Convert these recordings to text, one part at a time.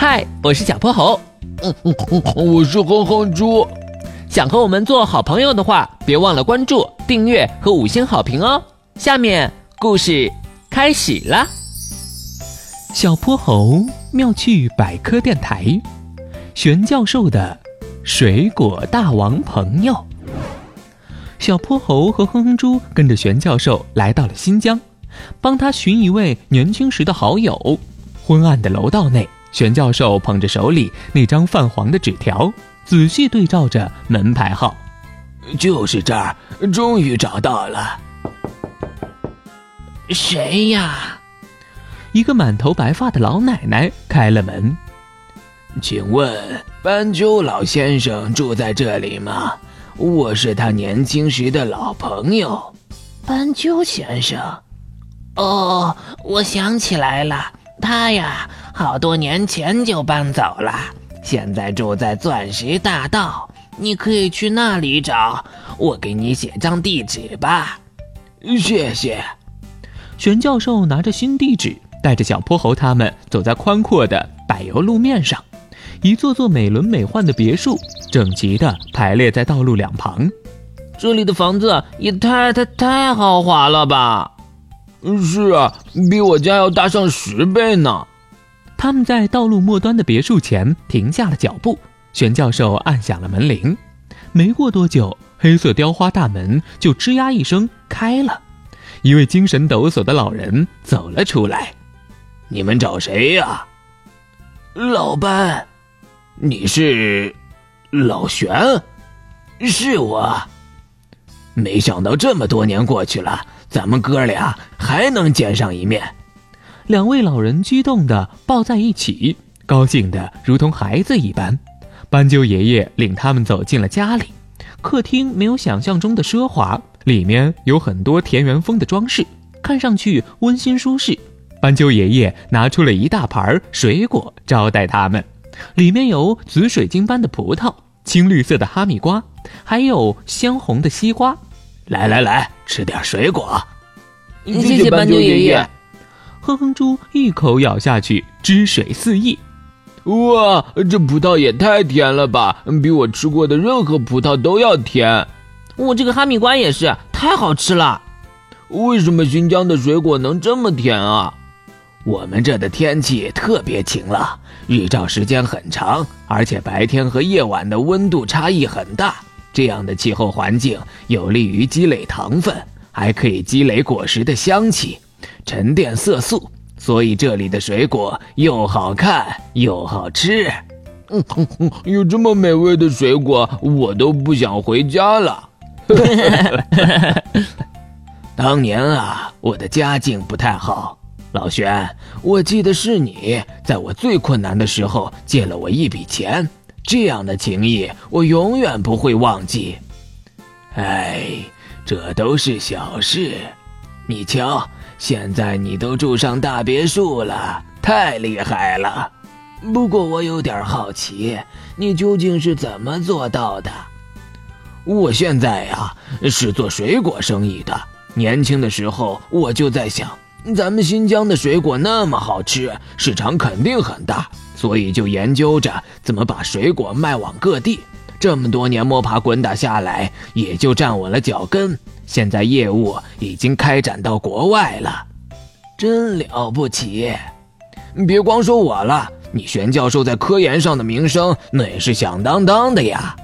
嗨，我是小泼猴。嗯嗯嗯，我是哼哼猪。想和我们做好朋友的话，别忘了关注、订阅和五星好评哦。下面故事开始了。小泼猴妙趣百科电台，玄教授的水果大王朋友。小泼猴和哼哼猪跟着玄教授来到了新疆，帮他寻一位年轻时的好友。昏暗的楼道内，玄教授捧着手里那张泛黄的纸条，仔细对照着门牌号。就是这儿，终于找到了。谁呀？一个满头白发的老奶奶开了门。请问斑鸠老先生住在这里吗？我是他年轻时的老朋友，斑鸠先生。哦，我想起来了，他呀，好多年前就搬走了，现在住在钻石大道。你可以去那里找，我给你写张地址吧。谢谢。玄教授拿着新地址，带着小泼猴他们走在宽阔的柏油路面上。一座座美轮美奂的别墅整齐地排列在道路两旁，这里的房子也太太太豪华了吧！是啊，比我家要大上十倍呢。他们在道路末端的别墅前停下了脚步，玄教授按响了门铃。没过多久，黑色雕花大门就吱呀一声开了，一位精神抖擞的老人走了出来。你们找谁呀？老班。你是老玄，是我。没想到这么多年过去了，咱们哥俩还能见上一面。两位老人激动的抱在一起，高兴的如同孩子一般。斑鸠爷爷领他们走进了家里，客厅没有想象中的奢华，里面有很多田园风的装饰，看上去温馨舒适。斑鸠爷爷拿出了一大盘水果招待他们。里面有紫水晶般的葡萄，青绿色的哈密瓜，还有鲜红的西瓜。来来来，吃点水果。谢谢斑鸠爷爷。哼哼猪一口咬下去，汁水四溢。哇，这葡萄也太甜了吧！比我吃过的任何葡萄都要甜。我这个哈密瓜也是，太好吃了。为什么新疆的水果能这么甜啊？我们这的天气特别晴朗，日照时间很长，而且白天和夜晚的温度差异很大。这样的气候环境有利于积累糖分，还可以积累果实的香气，沉淀色素。所以这里的水果又好看又好吃。嗯，有这么美味的水果，我都不想回家了。当年啊，我的家境不太好。老玄，我记得是你在我最困难的时候借了我一笔钱，这样的情谊我永远不会忘记。哎，这都是小事。你瞧，现在你都住上大别墅了，太厉害了。不过我有点好奇，你究竟是怎么做到的？我现在呀是做水果生意的，年轻的时候我就在想。咱们新疆的水果那么好吃，市场肯定很大，所以就研究着怎么把水果卖往各地。这么多年摸爬滚打下来，也就站稳了脚跟。现在业务已经开展到国外了，真了不起！别光说我了，你玄教授在科研上的名声那也是响当当的呀。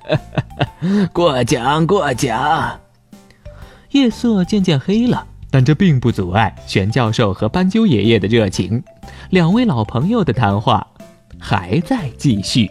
过奖过奖。夜色渐渐黑了。但这并不阻碍玄教授和斑鸠爷爷的热情，两位老朋友的谈话还在继续。